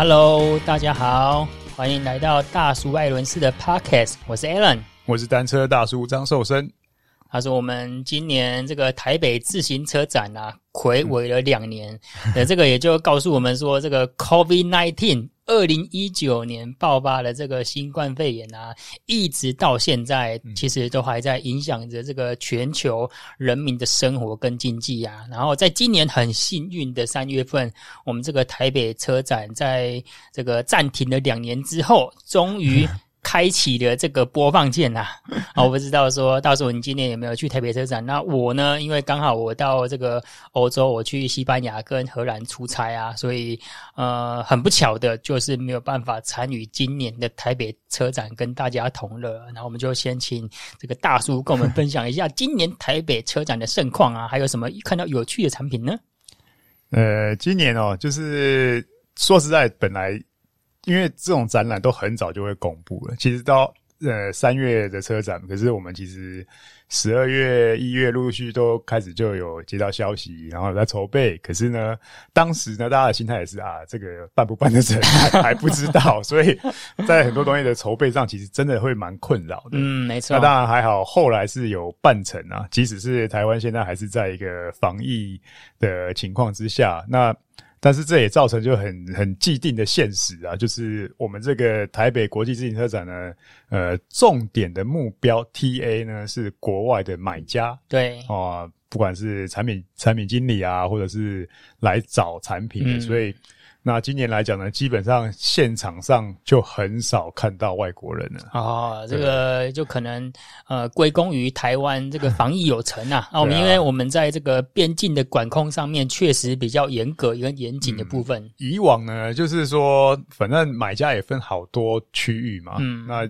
Hello，大家好，欢迎来到大叔艾伦斯的 Podcast，我是 Alan，我是单车大叔张寿生。他说：“我们今年这个台北自行车展啊，睽违了两年，呃，这个也就告诉我们说，这个 COVID nineteen 二零一九年爆发了这个新冠肺炎啊，一直到现在，其实都还在影响着这个全球人民的生活跟经济啊。然后在今年很幸运的三月份，我们这个台北车展在这个暂停了两年之后，终于。”开启了这个播放键呐、啊，啊，我不知道说到时候你今年有没有去台北车展？那我呢，因为刚好我到这个欧洲，我去西班牙跟荷兰出差啊，所以呃，很不巧的就是没有办法参与今年的台北车展，跟大家同乐。然后我们就先请这个大叔跟我们分享一下 今年台北车展的盛况啊，还有什么看到有趣的产品呢？呃，今年哦，就是说实在，本来。因为这种展览都很早就会公布了，其实到呃三月的车展，可是我们其实十二月、一月陆陆续续都开始就有接到消息，然后在筹备。可是呢，当时呢，大家的心态也是啊，这个办不办得成还还不知道，所以在很多东西的筹备上，其实真的会蛮困扰的。嗯，没错。那当然还好，后来是有办成啊，即使是台湾现在还是在一个防疫的情况之下，那。但是这也造成就很很既定的现实啊，就是我们这个台北国际自行车展呢，呃，重点的目标 TA 呢是国外的买家，对，啊、呃，不管是产品产品经理啊，或者是来找产品的，嗯、所以。那今年来讲呢，基本上现场上就很少看到外国人了。哦，这个就可能呃归功于台湾这个防疫有成啊。啊我们因为我们在这个边境的管控上面确实比较严格、跟严谨的部分、嗯。以往呢，就是说反正买家也分好多区域嘛。嗯，那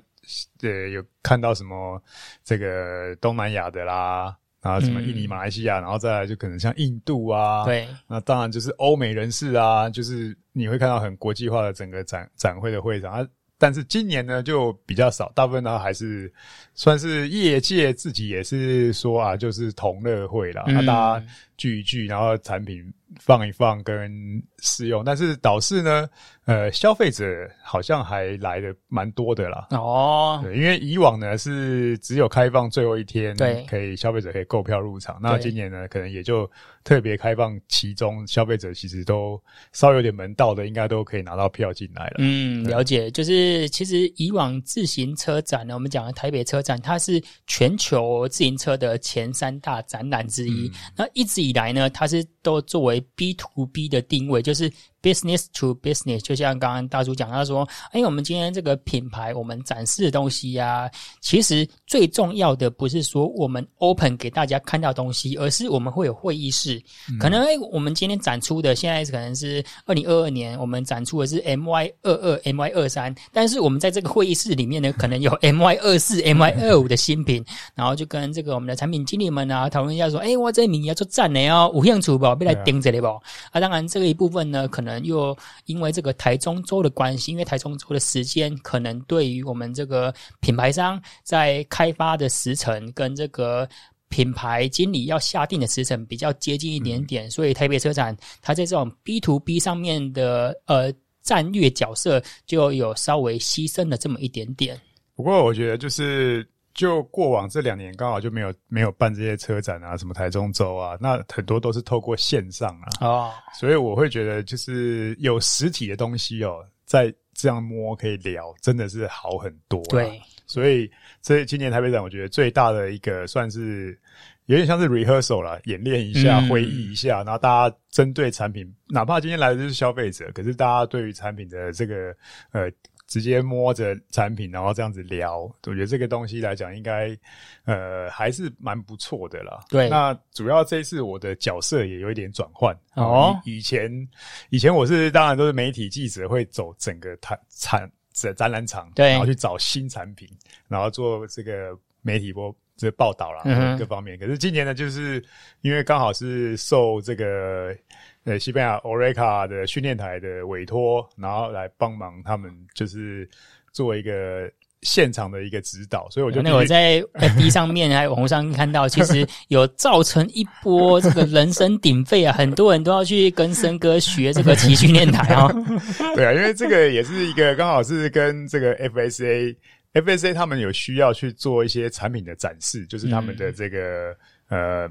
呃有看到什么这个东南亚的啦。啊，什么印尼、马来西亚，嗯、然后再来就可能像印度啊，对，那当然就是欧美人士啊，就是你会看到很国际化的整个展展会的会场。啊。但是今年呢就比较少，大部分呢还是算是业界自己也是说啊，就是同乐会啦，那、嗯、大家聚一聚，然后产品放一放跟试用。但是导致呢，呃，消费者好像还来的蛮多的啦。哦，对，因为以往呢是只有开放最后一天，对，可以消费者可以购票入场。那今年呢，可能也就特别开放其中消费者其实都稍微有点门道的，应该都可以拿到票进来了。嗯，了解，就是。是，其实以往自行车展呢，我们讲的台北车展，它是全球自行车的前三大展览之一。嗯、那一直以来呢，它是都作为 B to B 的定位，就是。Business to business，就像刚刚大叔讲，他说：“哎，我们今天这个品牌，我们展示的东西呀、啊，其实最重要的不是说我们 open 给大家看到东西，而是我们会有会议室。嗯、可能哎，我们今天展出的现在可能是二零二二年，我们展出的是 MY 二二、MY 二三，但是我们在这个会议室里面呢，可能有 MY 二四、MY 二五的新品，然后就跟这个我们的产品经理们啊讨论一下，说：哎，我这名要做赞的哦，有兴趣不？别来盯着你不？啊，当然这个一部分呢，可能。可能又因为这个台中州的关系，因为台中州的时间可能对于我们这个品牌商在开发的时程跟这个品牌经理要下定的时辰比较接近一点点，嗯、所以台北车展它在这种 B to B 上面的呃战略角色就有稍微牺牲了这么一点点。不过我觉得就是。就过往这两年刚好就没有没有办这些车展啊，什么台中州啊，那很多都是透过线上啊，哦，所以我会觉得就是有实体的东西哦，在这样摸可以聊，真的是好很多。对，所以这今年台北展，我觉得最大的一个算是有点像是 rehearsal 啦，演练一下，会议一下，嗯、然后大家针对产品，哪怕今天来的就是消费者，可是大家对于产品的这个呃。直接摸着产品，然后这样子聊，我觉得这个东西来讲，应该呃还是蛮不错的啦。对，那主要这一次我的角色也有一点转换哦。以前以前我是当然都是媒体记者，会走整个产产展展览场，对，然后去找新产品，然后做这个媒体播这个报道啦，嗯、各方面。可是今年呢，就是因为刚好是受这个。对，西班牙 Oreca 的训练台的委托，然后来帮忙他们，就是做一个现场的一个指导，所以我就那我在 FB 上面还有网络上看到，其实有造成一波这个人声鼎沸啊，很多人都要去跟森哥学这个骑训练台哦。对啊，因为这个也是一个刚好是跟这个 FSA FSA 他们有需要去做一些产品的展示，就是他们的这个、嗯、呃。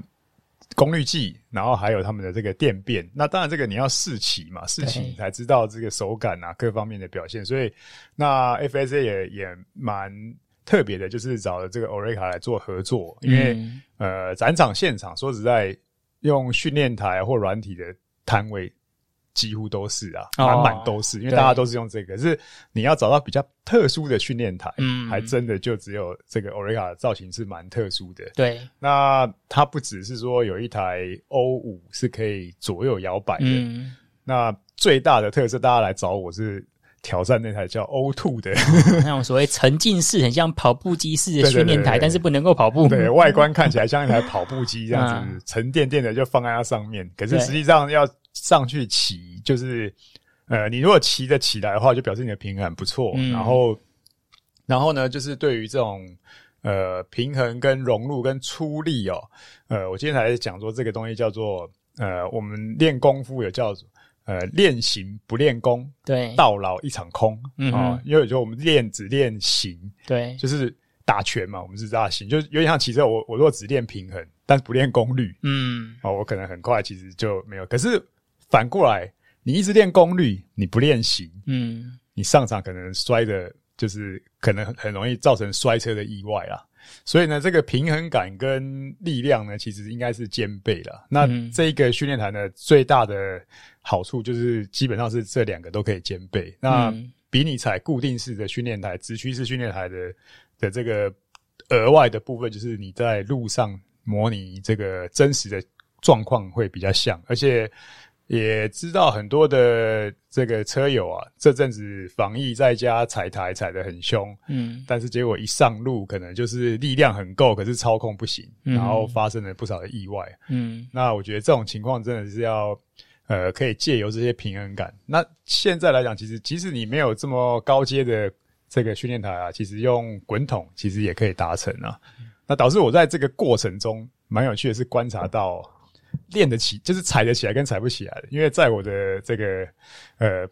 功率计，然后还有他们的这个电变，那当然这个你要试骑嘛，试骑你才知道这个手感啊各方面的表现。所以那 FSA 也也蛮特别的，就是找了这个 Oreca 来做合作，因为、嗯、呃展场现场说实在用训练台或软体的摊位。几乎都是啊，满满都是，哦，因为大家都是用这个。可是你要找到比较特殊的训练台，嗯，还真的就只有这个 Oreca 的造型是蛮特殊的。对，那它不只是说有一台 O 五是可以左右摇摆的，嗯，那最大的特色，大家来找我是挑战那台叫 O two 的，那种所谓沉浸式，很像跑步机式的 训练台，但是不能够跑步。对，外观看起来像一台跑步机这样子，嗯，沉甸甸的就放在它上面。可是实际上要上去骑，就是呃，你如果骑得起来的话，就表示你的平衡很不错。嗯。然后，然后呢，就是对于这种呃平衡跟融入跟出力哦，呃，我今天才讲说这个东西叫做呃，我们练功夫有叫做呃练形不练功，对，到老一场空。嗯。哦，因为有时候我们练只练形，对，就是打拳嘛，我们是打形，就有点像骑车。我我如果只练平衡，但是不练功率，嗯，哦，我可能很快其实就没有。可是。反过来，你一直练功率，你不练形，嗯，你上场可能摔的，就是可能很容易造成摔车的意外啊。所以呢，这个平衡感跟力量呢，其实应该是兼备了。那这一个训练台呢，最大的好处就是基本上是这两个都可以兼备。那比你踩固定式的训练台、直驱式训练台的的这个额外的部分，就是你在路上模拟这个真实的状况会比较像，而且。也知道很多的这个车友啊，这阵子防疫在家踩台踩得很凶，嗯，但是结果一上路，可能就是力量很够，可是操控不行，嗯，然后发生了不少的意外，嗯，那我觉得这种情况真的是要，呃，可以借由这些平衡感。那现在来讲，其实即使你没有这么高阶的这个训练台啊，其实用滚筒其实也可以达成啊。那导致我在这个过程中蛮有趣的是观察到。练得起，就是踩得起来跟踩不起来的，因为在我的这个呃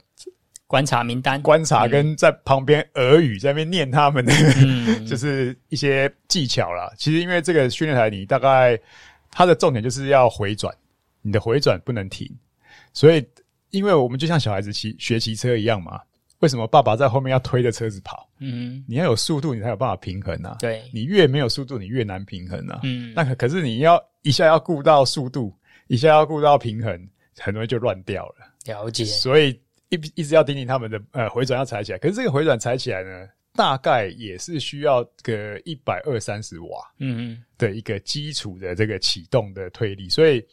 观察名单，观察跟在旁边耳语在那边念他们的，嗯、就是一些技巧啦。其实因为这个训练台，你大概它的重点就是要回转，你的回转不能停。所以，因为我们就像小孩子骑学骑车一样嘛。为什么爸爸在后面要推着车子跑？嗯，你要有速度，你才有办法平衡啊。对，你越没有速度，你越难平衡啊。嗯，那可可是你要一下要顾到速度，一下要顾到平衡，很容易就乱掉了。了解。所以一一直要叮咛他们的呃回转要踩起来，可是这个回转踩起来呢，大概也是需要个一百二三十瓦，嗯嗯，的一个基础的这个启动的推力，所以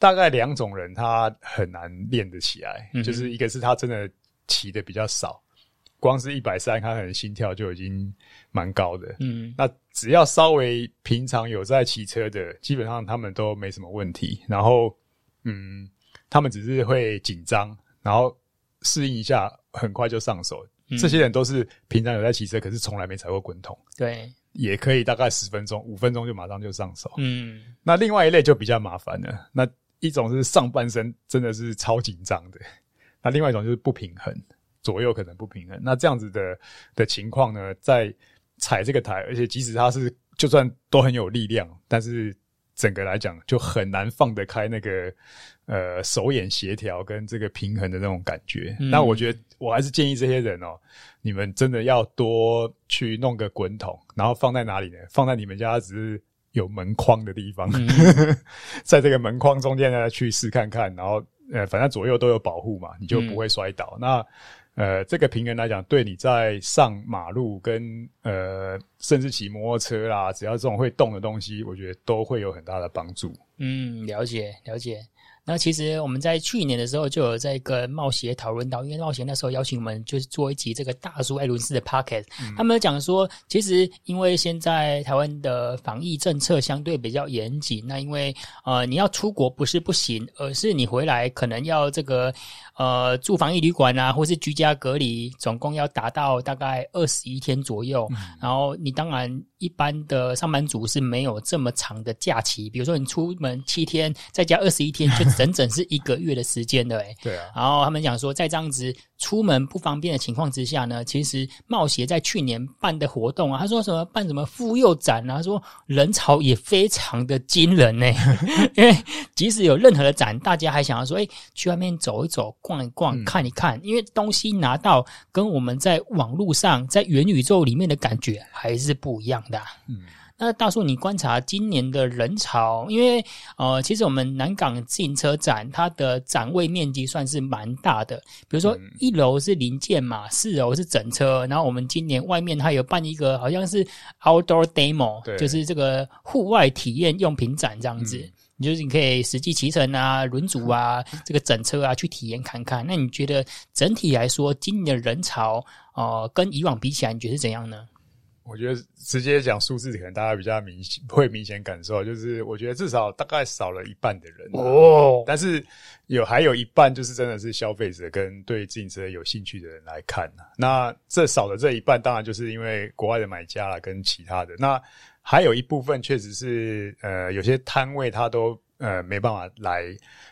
大概两种人他很难练得起来，嗯，就是一个是他真的。骑的比较少，光是一百三，他可能心跳就已经蛮高的。嗯，那只要稍微平常有在骑车的，基本上他们都没什么问题。然后，嗯，他们只是会紧张，然后适应一下，很快就上手。嗯。这些人都是平常有在骑车，可是从来没踩过滚筒。对，也可以大概十分钟、五分钟就马上就上手。嗯，那另外一类就比较麻烦了。那一种是上半身真的是超紧张的。那另外一种就是不平衡，左右可能不平衡。那这样子的的情况呢，在踩这个台，而且即使它是就算都很有力量，但是整个来讲就很难放得开那个呃手眼协调跟这个平衡的那种感觉。那、嗯、我觉得我还是建议这些人哦、喔，你们真的要多去弄个滚筒，然后放在哪里呢？放在你们家只是有门框的地方，嗯、在这个门框中间呢去试看看，然后。呃，反正左右都有保护嘛，你就不会摔倒。嗯、那呃，这个平衡来讲，对你在上马路跟呃，甚至骑摩托车啦，只要这种会动的东西，我觉得都会有很大的帮助。嗯，了解了解。那其实我们在去年的时候就有在跟冒险讨论到，因为冒险那时候邀请我们就是做一集这个大叔艾伦斯的 pocket，嗯，他们讲说，其实因为现在台湾的防疫政策相对比较严谨，那因为呃你要出国不是不行，而是你回来可能要这个呃住防疫旅馆啊，或是居家隔离，总共要达到大概二十一天左右，嗯，然后你当然一般的上班族是没有这么长的假期，比如说你出门七天，再加二十一天就。整整是一个月的时间的，哎，对啊。然后他们讲说，在这样子出门不方便的情况之下呢，其实冒协在去年办的活动啊，他说什么办什么妇幼展啊，他说人潮也非常的惊人呢。因为即使有任何的展，大家还想要说，哎，去外面走一走、逛一逛、看一看，因为东西拿到跟我们在网络上、在元宇宙里面的感觉还是不一样的。嗯。那大叔，你观察今年的人潮，因为呃，其实我们南港自行车展，它的展位面积算是蛮大的。比如说一楼是零件嘛，四楼是整车，然后我们今年外面它有办一个好像是 outdoor demo，就是这个户外体验用品展这样子，你就是你可以实际骑乘啊、轮组啊、这个整车啊去体验看看。那你觉得整体来说，今年的人潮呃，跟以往比起来，你觉得是怎样呢？我觉得直接讲数字，可能大家比较明显，会明显感受，就是我觉得至少大概少了一半的人哦，但是有还有一半就是真的是消费者跟对自行车有兴趣的人来看。那这少的这一半，当然就是因为国外的买家啦，跟其他的。那还有一部分确实是呃，有些摊位他都呃没办法来，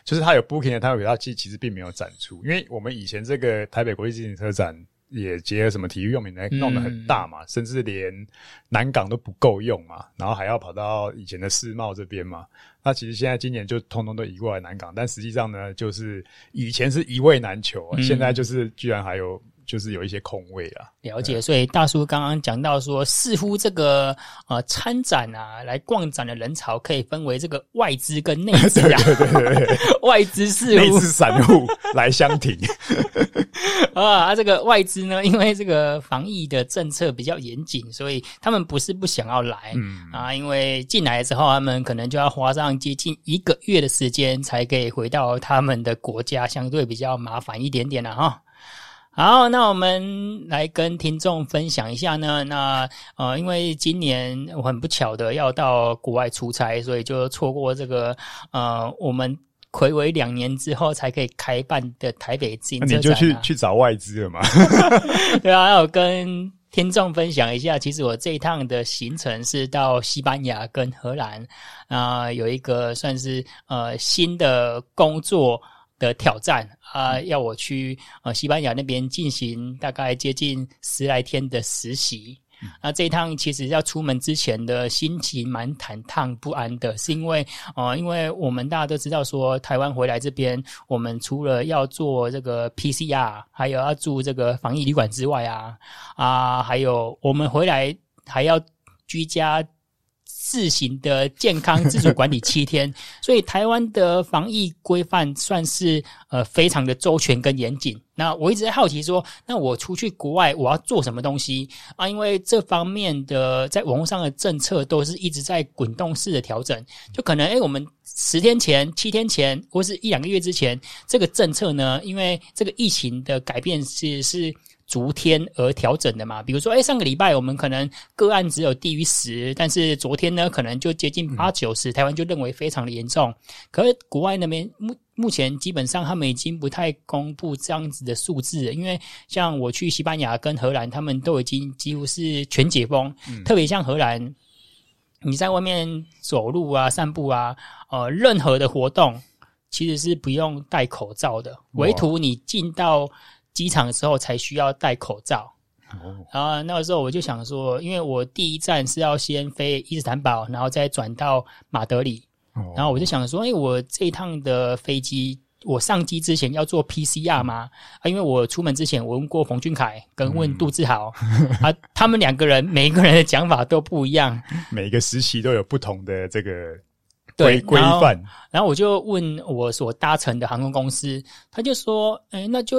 就是他有 booking 的摊位，他其其实并没有展出，因为我们以前这个台北国际自行车展。也结合什么体育用品来弄得很大嘛，嗯，甚至连南港都不够用嘛，然后还要跑到以前的世贸这边嘛。那其实现在今年就通通都移过来南港，但实际上呢，就是以前是一位难求，嗯，现在就是居然还有。就是有一些空位啊，了解。所以大叔刚刚讲到说，似乎这个呃参展啊，来逛展的人潮可以分为这个外资跟内资啊，对对对对外资是内资散户来相挺 啊。这个外资呢，因为这个防疫的政策比较严谨，所以他们不是不想要来，嗯啊，因为进来之后，他们可能就要花上接近一个月的时间，才可以回到他们的国家，相对比较麻烦一点点了哈。好，那我们来跟听众分享一下呢。那呃，因为今年我很不巧的要到国外出差，所以就错过这个呃，我们睽违两年之后才可以开办的台北自行车展啊。你就去去找外资了嘛？对啊，那我跟听众分享一下，其实我这一趟的行程是到西班牙跟荷兰啊，呃，有一个算是呃新的工作的挑战啊、呃，要我去呃西班牙那边进行大概接近十来天的实习。嗯、那这一趟其实要出门之前的心情蛮忐忑不安的，是因为呃，因为我们大家都知道说，台湾回来这边，我们除了要做这个 PCR，还有要住这个防疫旅馆之外啊啊，还有我们回来还要居家。自行的健康自主管理七天，所以台湾的防疫规范算是呃非常的周全跟严谨。那我一直在好奇说，那我出去国外我要做什么东西啊？因为这方面的在网络上的政策都是一直在滚动式的调整，就可能诶、欸、我们十天前、七天前或是一两个月之前，这个政策呢，因为这个疫情的改变是是。逐天而调整的嘛，比如说，哎，上个礼拜我们可能个案只有低于十，但是昨天呢，可能就接近八九十，台湾就认为非常的严重。可是国外那边目目前基本上他们已经不太公布这样子的数字了，因为像我去西班牙跟荷兰，他们都已经几乎是全解封，嗯、特别像荷兰，你在外面走路啊、散步啊，呃，任何的活动其实是不用戴口罩的，唯独你进到。机场的时候才需要戴口罩，然后那个时候我就想说，因为我第一站是要先飞伊斯坦堡，然后再转到马德里，然后我就想说，哎，我这一趟的飞机，我上机之前要做 PCR 吗？啊，因为我出门之前我问过冯俊凯跟问杜志豪，啊，他们两个人每一个人的讲法都不一样，每个时期都有不同的这个规规范。然后我就问我所搭乘的航空公司，他就说，哎，那就。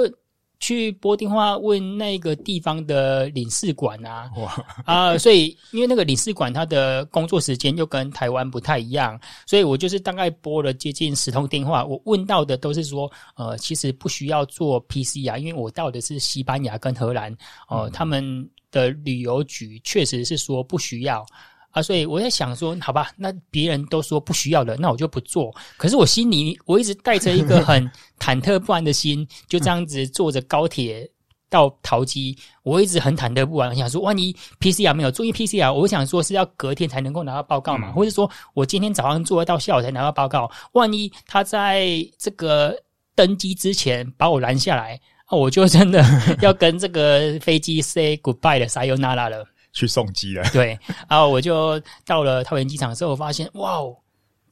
去拨电话问那个地方的领事馆啊，哇啊，所以因为那个领事馆他的工作时间又跟台湾不太一样，所以我就是大概拨了接近十通电话，我问到的都是说，呃，其实不需要做 PCR，因为我到的是西班牙跟荷兰，哦、呃，他们的旅游局确实是说不需要。啊，所以我在想说，好吧，那别人都说不需要了，那我就不做。可是我心里我一直带着一个很忐忑不安的心，就这样子坐着高铁到桃机，我一直很忐忑不安，我想说，万一 PCR 没有做，因为 PCR，我想说是要隔天才能够拿到报告嘛，或者说我今天早上做到下午才拿到报告，万一他在这个登机之前把我拦下来，那我就真的 要跟这个飞机 say goodbye 了 sayonara 了。去送机了，对，然后我就到了桃园机场之后，我发现哇哦，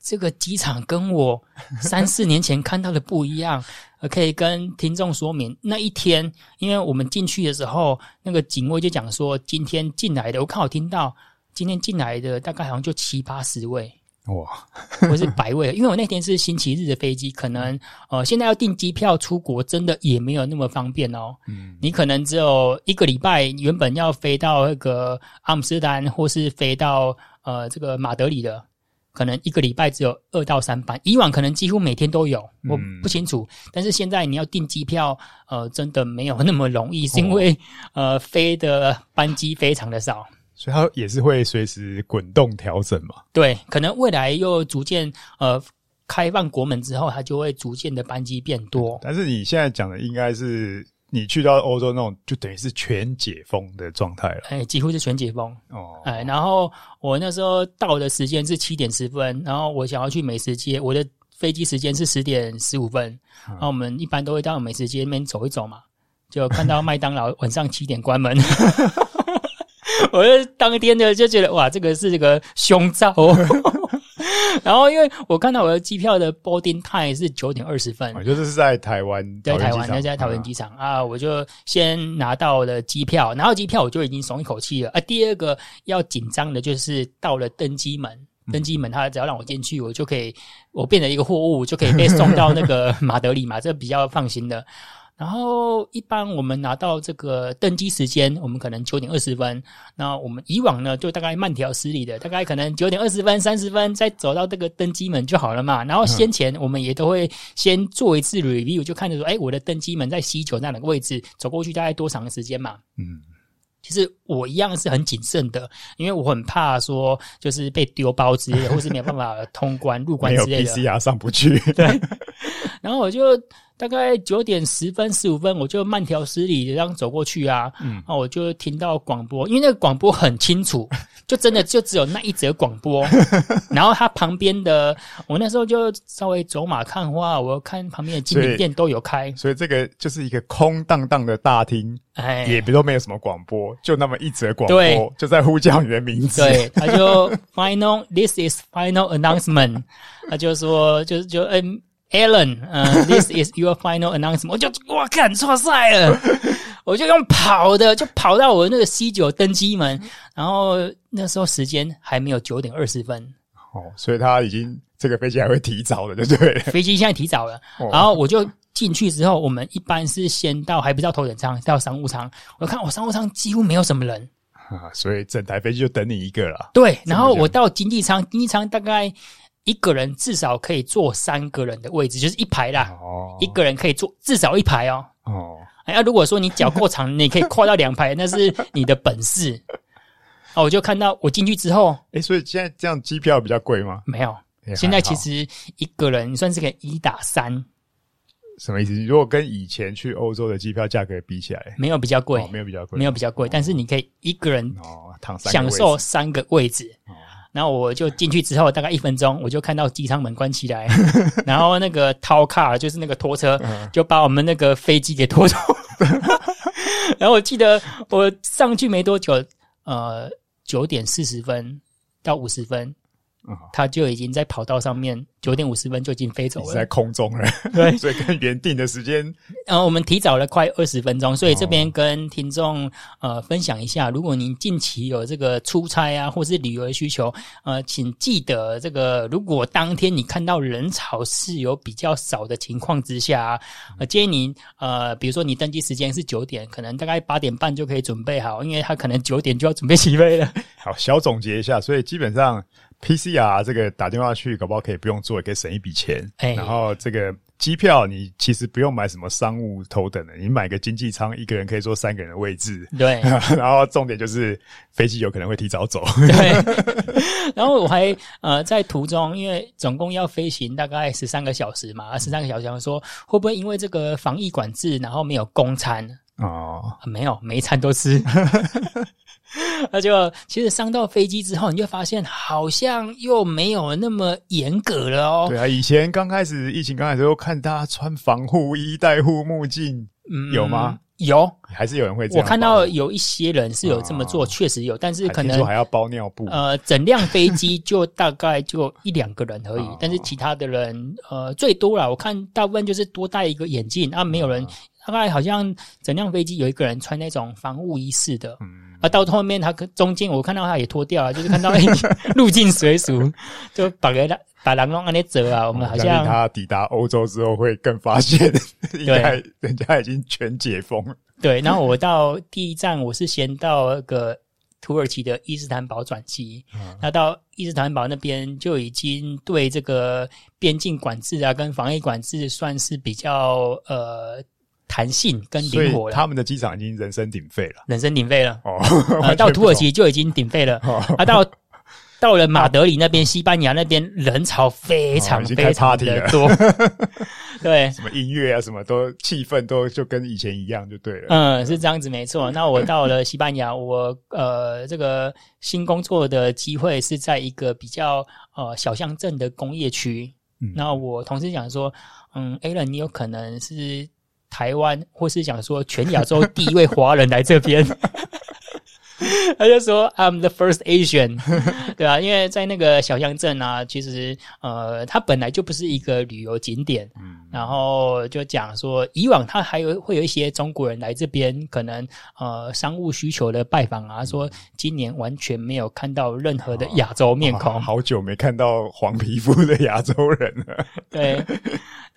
这个机场跟我三四年前看到的不一样。可以跟听众说明，那一天，因为我们进去的时候，那个警卫就讲说，今天进来的，我刚好听到今天进来的大概好像就七八十位。哇，我是白位，因为我那天是星期日的飞机，可能呃，现在要订机票出国，真的也没有那么方便哦。嗯，你可能只有一个礼拜，原本要飞到那个阿姆斯特丹，或是飞到呃这个马德里的，可能一个礼拜只有二到三班。以往可能几乎每天都有，我不清楚。嗯、但是现在你要订机票，呃，真的没有那么容易，是因为、哦、呃飞的班机非常的少。所以它也是会随时滚动调整嘛？对，可能未来又逐渐呃开放国门之后，它就会逐渐的班机变多。但是你现在讲的应该是你去到欧洲那种，就等于是全解封的状态了。哎，几乎是全解封哦。哎，然后我那时候到的时间是七点十分，然后我想要去美食街，我的飞机时间是十点十五分。嗯、然后我们一般都会到美食街那边走一走嘛，就看到麦当劳晚上七点关门。我就当天的就觉得哇，这个是这个胸罩。然后因为我看到我的机票的 boarding time 是九点二十分，我就是在台湾，在台湾，在桃园机场啊，我就先拿到了机票，拿到机票我就已经松一口气了啊。第二个要紧张的就是到了登机门，登机门他只要让我进去，我就可以，我变成一个货物，就可以被送到那个马德里嘛，这比较放心的。然后一般我们拿到这个登机时间，我们可能九点二十分。那我们以往呢，就大概慢条斯理的，大概可能九点二十分、三十分再走到这个登机门就好了嘛。然后先前我们也都会先做一次 review，就看着说，哎，我的登机门在西九那两个位置，走过去大概多长的时间嘛？嗯，其实我一样是很谨慎的，因为我很怕说就是被丢包之类的，或是没有办法通关入关之类的。没有 PCR 上不去。对，然后我就。大概九点十分、十五分，我就慢条斯理的这样走过去啊。嗯，那我就听到广播，因为那个广播很清楚，就真的就只有那一则广播。然后它旁边的，我那时候就稍微走马看花，我看旁边的精品店都有开，所以，所以这个就是一个空荡荡的大厅，哎，也比如说没有什么广播，就那么一则广播，对就在呼叫你的名字。对，他就 final，this is final announcement，他就说，就是就嗯。Alan，呃、uh,，this is your final announcement。我就哇，看错赛了，我就用跑的，就跑到我那个 C 九登机门，然后那时候时间还没有九点二十分。哦，所以他已经这个飞机还会提早的，对不对？飞机现在提早了，哦、然后我就进去之后，我们一般是先到，还不到头等舱，到商务舱。我看我商务舱几乎没有什么人，啊，所以整台飞机就等你一个了。对，然后我到经济舱，经济舱大概。一个人至少可以坐三个人的位置，就是一排啦。哦，一个人可以坐至少一排哦。哦，哎，啊、如果说你脚够长，你可以跨到两排，那是你的本事。哦，我就看到我进去之后，哎，所以现在这样机票比较贵吗？没有，现在其实一个人算是可以一打三。什么意思？如果跟以前去欧洲的机票价格比起来，没有比较贵，哦，没有比较贵，没有比较贵，但是你可以一个人哦躺享受三个位置。然后我就进去之后，大概一分钟，我就看到机舱门关起来，然后那个 tow car 就是那个拖车，就把我们那个飞机给拖走。然后我记得我上去没多久，呃，九点四十分到五十分，它就已经在跑道上面九点五十分就已经飞走了，在空中了。对，所以跟原定的时间，呃，我们提早了快二十分钟。所以这边跟听众呃分享一下，如果您近期有这个出差啊，或是旅游的需求，呃，请记得这个，如果当天你看到人潮是有比较少的情况之下，呃，建议您呃，比如说你登机时间是九点，可能大概八点半就可以准备好，因为他可能九点就要准备起飞了。好，小总结一下，所以基本上。PCR 这个打电话去，搞不好可以不用做，也可以省一笔钱。欸、然后这个机票，你其实不用买什么商务头等的，你买个经济舱，一个人可以坐三个人的位置。对。然后重点就是飞机有可能会提早走。对。然后我还呃在途中，因为总共要飞行大概十三个小时嘛，十三个小时，想说会不会因为这个防疫管制，然后没有供餐？哦、啊，没有，每一餐都吃。那就其实上到飞机之后，你就发现好像又没有那么严格了哦。对啊，以前刚开始疫情刚开始，都看大家穿防护衣、戴护目镜，嗯，有吗？有，还是有人会这样。我看到有一些人是有这么做，确、哦、实有，但是可能还，要包尿布。呃，整辆飞机就大概就一两个人而已，哦、但是其他的人，呃，最多啦，我看大部分就是多戴一个眼镜啊，没有人。大概好像整辆飞机有一个人穿那种防护衣式的，嗯，啊，到后面他中间我看到他也脱掉了，就是看到入境随俗，就把个把狼龙按那折啊，我们好像他抵达欧洲之后会更发现，应该人家已经全解封了。对，然后我到第一站，我是先到那个土耳其的伊斯坦堡转机，那、嗯、到伊斯坦堡那边就已经对这个边境管制啊跟防疫管制算是比较呃。弹性跟灵活了，他们的机场已经人声鼎沸了，人声鼎沸了。哦，呃、到土耳其就已经鼎沸了。哦、啊，到到了马德里那边，西班牙那边人潮非常非常的多。对，什么音乐啊，什么都气氛都就跟以前一样，就对了。嗯，是这样子，没错。那我到了西班牙，我呃，这个新工作的机会是在一个比较呃小乡镇的工业区。嗯，那我同事讲说，嗯，Alan，你有可能是。台湾，或是讲说全亚洲第一位华人来这边，他就说 I'm the first Asian，对啊，因为在那个小乡镇啊，其实呃，它本来就不是一个旅游景点，嗯，然后就讲说以往他还有会有一些中国人来这边，可能呃商务需求的拜访啊，说今年完全没有看到任何的亚洲面孔，哦哦，好久没看到黄皮肤的亚洲人了，对。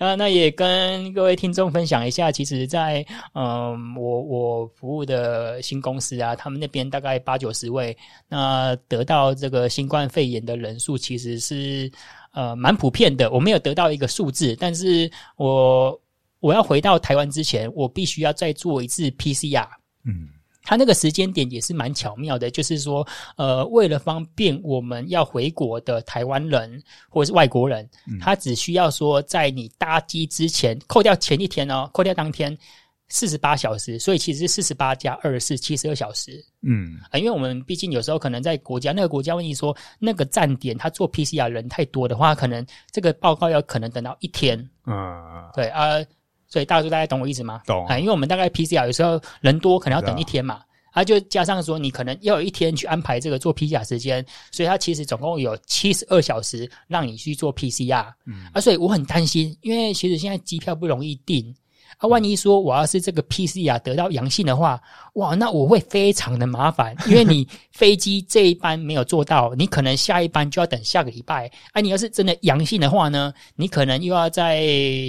那那也跟各位听众分享一下，其实在，在嗯，我我服务的新公司啊，他们那边大概八九十位，那得到这个新冠肺炎的人数其实是呃蛮普遍的。我没有得到一个数字，但是我我要回到台湾之前，我必须要再做一次 PCR。嗯。他那个时间点也是蛮巧妙的，就是说，呃，为了方便我们要回国的台湾人或者是外国人，他只需要说，在你搭机之前，扣掉前一天哦，扣掉当天四十八小时，所以其实是四十八加二十四，七十二小时。嗯，啊，因为我们毕竟有时候可能在国家那个国家问题说，那个站点他做 PCR 人太多的话，可能这个报告要可能等到一天。嗯，对啊。所以大家大家懂我意思吗？懂啊，因为我们大概 PCR 有时候人多，可能要等一天嘛，啊，就加上说你可能要有一天去安排这个做 PCR 时间，所以它其实总共有七十二小时让你去做 PCR。嗯，啊，所以我很担心，因为其实现在机票不容易订。啊，万一说我要是这个 PCR 得到阳性的话，哇，那我会非常的麻烦，因为你 飞机这一班没有做到，你可能下一班就要等下个礼拜。啊，你要是真的阳性的话呢，你可能又要在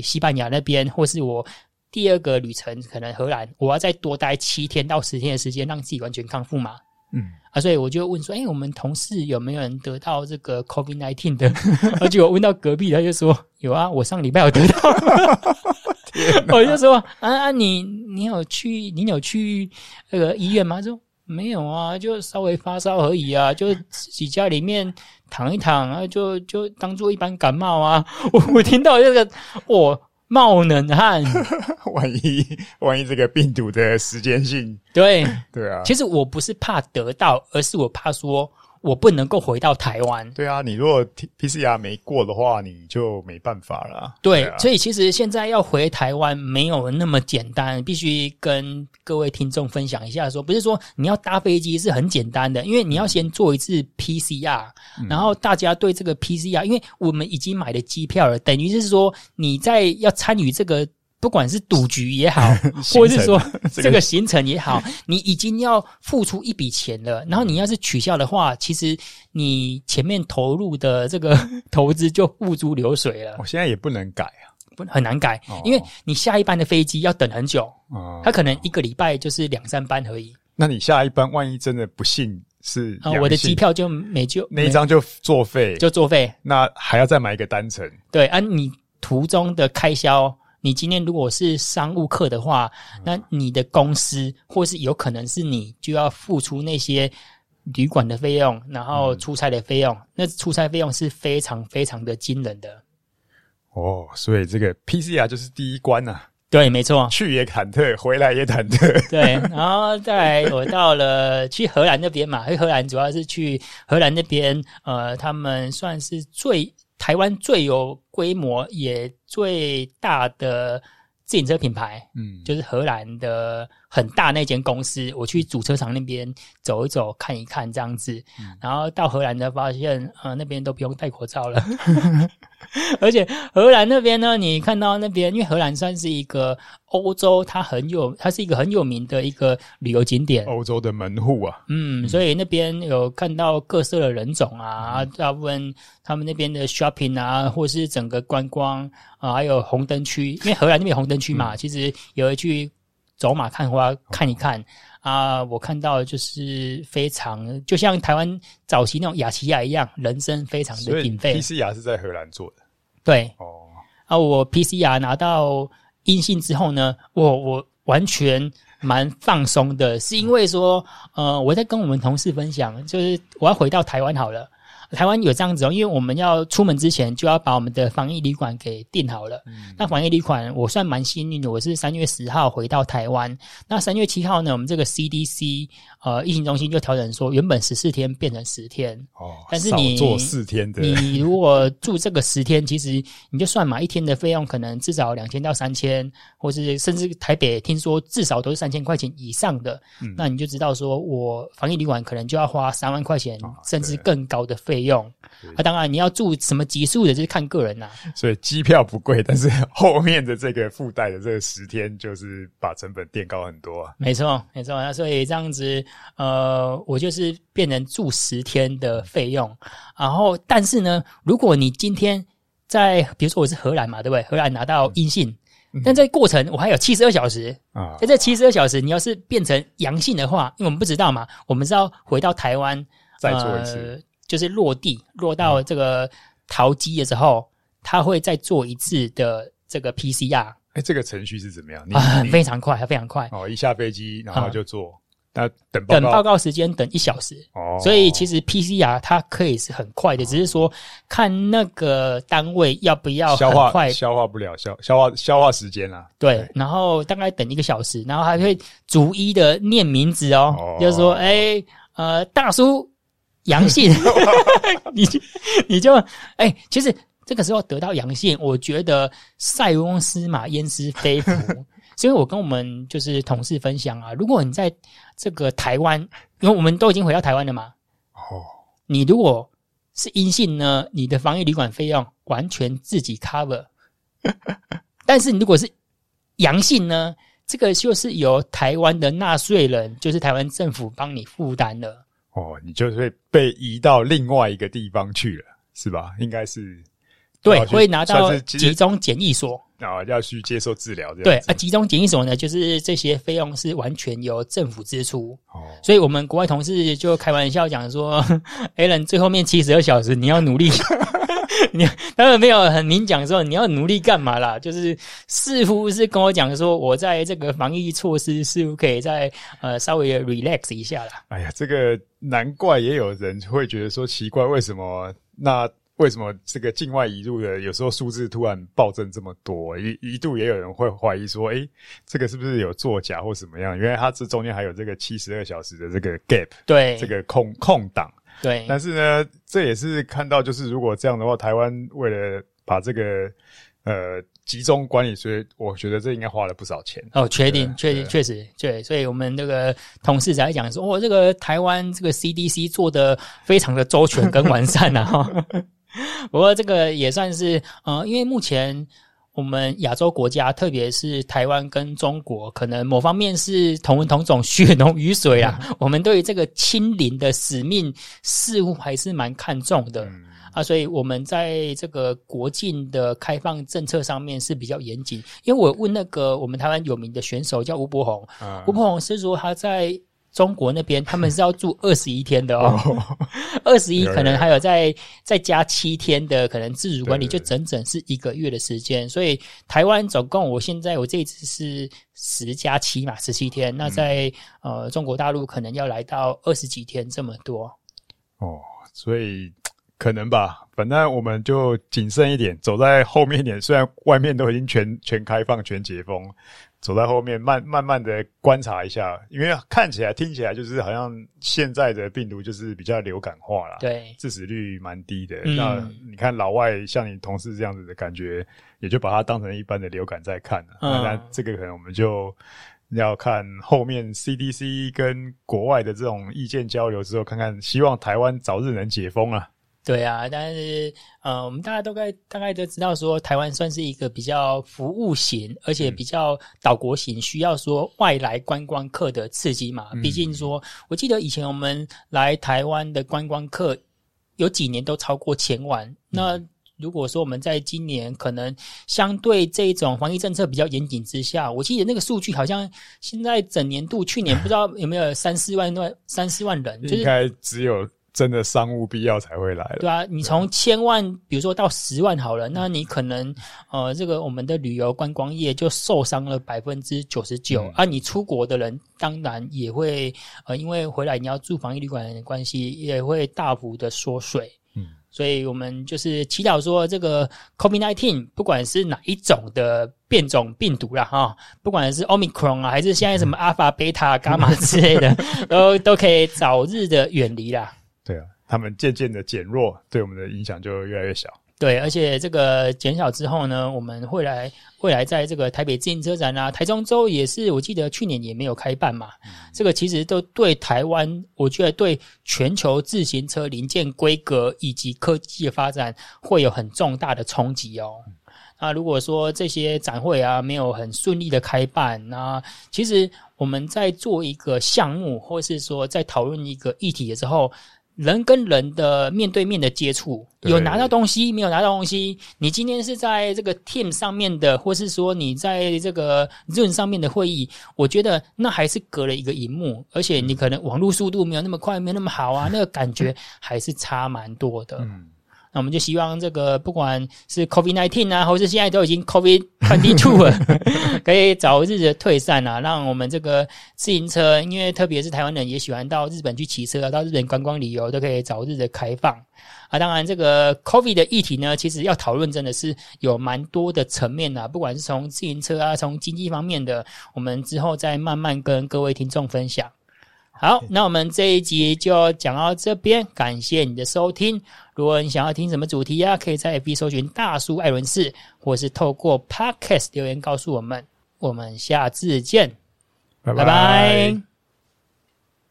西班牙那边，或是我第二个旅程可能荷兰，我要再多待七天到十天的时间，让自己完全康复嘛。嗯，啊，所以我就问说，哎，我们同事有没有人得到这个 COVID-19 的？而且我问到隔壁，他就说有啊，我上礼拜有得到。我就说啊啊，你你有去你有去那个医院吗？他说没有啊，就稍微发烧而已啊，就自己家里面躺一躺啊，就就当做一般感冒啊。我我听到这个，我冒冷汗。万一万一这个病毒的时间性，对对啊。其实我不是怕得到，而是我怕说我不能够回到台湾。对啊，你如果 PCR 没过的话，你就没办法了。对，对啊，所以其实现在要回台湾没有那么简单，必须跟各位听众分享一下说，说不是说你要搭飞机是很简单的，因为你要先做一次 PCR，嗯，然后大家对这个 PCR，因为我们已经买了机票了，等于是说你在要参与这个。不管是赌局也好，或者是说 这个行程也好，你已经要付出一笔钱了。然后你要是取消的话，其实你前面投入的这个 投资就付诸流水了。我现在也不能改啊，不很难改，因为你下一班的飞机要等很久，它可能一个礼拜就是两三班而已。那你下一班万一真的不幸是啊，我的机票就没就那一张就作废，就作废。那还要再买一个单程。对，按你途中的开销。你今天如果是商务客的话，那你的公司或是有可能是你就要付出那些旅馆的费用，然后出差的费用，嗯、那出差费用是非常非常的惊人的。哦，所以这个 PCR 就是第一关呐、啊。对，没错，去也忐忑，回来也忐忑。对，然后再来我到了去荷兰那边嘛，因为荷兰主要是去荷兰那边，呃，他们算是最。台湾最有规模也最大的自行车品牌，嗯，就是荷兰的很大那间公司。我去主车厂那边走一走，看一看这样子，嗯、然后到荷兰的发现，呃，那边都不用戴口罩了。而且荷兰那边呢，你看到那边，因为荷兰算是一个欧洲，它很有，它是一个很有名的一个旅游景点，欧洲的门户啊。嗯，所以那边有看到各色的人种啊，大部分他们那边的 shopping 啊，或是整个观光啊，还有红灯区，因为荷兰那边有红灯区嘛，其实有一去走马看花看一看。啊，我看到就是非常，就像台湾早期那种雅琪亚一样，人生非常的鼎沸。PCR 是在荷兰做的，对。哦，啊，我 PCR 拿到阴性之后呢，我我完全蛮放松的，是因为说，呃，我在跟我们同事分享，就是我要回到台湾好了。台湾有这样子哦，因为我们要出门之前就要把我们的防疫旅馆给订好了。嗯、那防疫旅馆我算蛮幸运的，我是三月十号回到台湾。那三月七号呢，我们这个 CDC 呃疫情中心就调整说，原本十四天变成十天。哦，但是你做四天的，你 如果住这个十天，其实你就算嘛，一天的费用可能至少两千到三千，或是甚至台北听说至少都是三千块钱以上的。嗯，那你就知道说我防疫旅馆可能就要花三万块钱，哦、甚至更高的费用。那啊，当然你要住什么级数的，就是看个人呐、啊。所以机票不贵，但是 后面的这个附带的这个十天，就是把成本垫高很多啊。没错，没错。那所以这样子，呃，我就是变成住十天的费用。然后，但是呢，如果你今天在，比如说我是荷兰嘛，对不对？荷兰拿到阴性，嗯、但这过程我还有七十二小时啊。在这七十二小时，你要是变成阳性的话，因为我们不知道嘛，我们是要回到台湾再做一次。呃就是落地落到这个桃机的时候，他会再做一次的这个 PCR。哎、欸，这个程序是怎么样？啊，非常快，非常快。哦，一下飞机然后就做，那、嗯、等报等报告时间等一小时。哦，所以其实 PCR 它可以是很快的，哦、只是说看那个单位要不要消化快，消化不了消消化消化时间啦。对，对然后大概等一个小时，然后还会逐一的念名字哦，哦就是说，哎、欸，呃，大叔。阳性，你就你就哎、欸，其实这个时候得到阳性，我觉得塞翁失马焉知非福。所以我跟我们就是同事分享啊，如果你在这个台湾，因为我们都已经回到台湾了嘛，哦，你如果是阴性呢，你的防疫旅馆费用完全自己 cover，但是你如果是阳性呢，这个就是由台湾的纳税人，就是台湾政府帮你负担了。哦，你就会被移到另外一个地方去了，是吧？应该是对，会拿到集中检疫所啊，要去接受治疗。对啊，集中检疫所呢，就是这些费用是完全由政府支出。哦，所以我们国外同事就开玩笑讲说，Alan 最后面七十二小时你要努力。你他们没有很明讲说你要努力干嘛啦，就是似乎是跟我讲说，我在这个防疫措施似乎可以再呃稍微 relax 一下啦。哎呀，这个难怪也有人会觉得说奇怪，为什么那为什么这个境外移入的有时候数字突然暴增这么多？一一度也有人会怀疑说，诶，这个是不是有作假或什么样？因为它这中间还有这个七十二小时的这个 gap，对，这个空空档。对，但是呢，这也是看到，就是如果这样的话，台湾为了把这个呃集中管理，所以我觉得这应该花了不少钱。哦，确定，确定，确实，对，所以我们那个同事在讲说，哦，这个台湾这个 CDC 做的非常的周全跟完善啊。哈，不过这个也算是，呃，因为目前。我们亚洲国家，特别是台湾跟中国，可能某方面是同文同种、血浓于水啊。嗯、我们对于这个亲邻的使命，似乎还是蛮看重的、嗯、啊。所以我们在这个国境的开放政策上面是比较严谨。因为我问那个我们台湾有名的选手叫吴伯宏，嗯、吴伯宏是说他在。中国那边 他们是要住二十一天的哦，二十一可能还有再再加七天的可能自主管理，就整整是一个月的时间。所以台湾总共我现在我这一次是十加七嘛，十七天。那在呃中国大陆可能要来到二十几天这么多。哦，所以可能吧，反正我们就谨慎一点，走在后面一点。虽然外面都已经全全开放、全解封。走在后面，慢慢慢的观察一下，因为看起来、听起来就是好像现在的病毒就是比较流感化啦，对，致死率蛮低的。嗯、那你看老外像你同事这样子的感觉，也就把它当成一般的流感在看了。嗯、那这个可能我们就要看后面 CDC 跟国外的这种意见交流之后，看看希望台湾早日能解封啊。对啊，但是呃，我们大家都该大概都知道说，台湾算是一个比较服务型，而且比较岛国型，需要说外来观光客的刺激嘛。毕竟说，我记得以前我们来台湾的观光客有几年都超过千万。那如果说我们在今年可能相对这种防疫政策比较严谨之下，我记得那个数据好像现在整年度去年不知道有没有三四万万三四万人，就是、应该只有。真的商务必要才会来了。对啊，你从千万，比如说到十万好了，那你可能呃，这个我们的旅游观光业就受伤了百分之九十九啊。你出国的人当然也会呃，因为回来你要住防疫旅馆的关系，也会大幅的缩水。嗯，所以我们就是祈祷说，这个 COVID-19 不管是哪一种的变种病毒啦，哈，不管是 Omicron 啊，还是现在什么 Alpha、Beta、伽马之类的，都都可以早日的远离啦。对啊，他们渐渐的减弱，对我们的影响就越来越小。对，而且这个减少之后呢，我们会来未来在这个台北自行车展啊，台中州也是，我记得去年也没有开办嘛。嗯、这个其实都对台湾，我觉得对全球自行车零件规格以及科技的发展会有很重大的冲击哦。嗯、那如果说这些展会啊没有很顺利的开办，那其实我们在做一个项目，或是说在讨论一个议题的时候。人跟人的面对面的接触，有拿到东西，没有拿到东西。你今天是在这个 Team 上面的，或是说你在这个 Zoom 上面的会议，我觉得那还是隔了一个荧幕，而且你可能网络速度没有那么快，没有那么好啊，那个感觉还是差蛮多的。嗯那我们就希望这个不管是 COVID nineteen 啊，或是现在都已经 COVID twenty two 了，可以早日的退散啊，让我们这个自行车，因为特别是台湾人也喜欢到日本去骑车，到日本观光旅游，都可以早日的开放啊。当然，这个 COVID 的议题呢，其实要讨论真的是有蛮多的层面啊，不管是从自行车啊，从经济方面的，我们之后再慢慢跟各位听众分享。好，那我们这一集就讲到这边，感谢你的收听。如果你想要听什么主题呀、啊，可以在 FB 搜寻大叔艾伦士，或是透过 Podcast 留言告诉我们。我们下次见，拜拜。拜拜。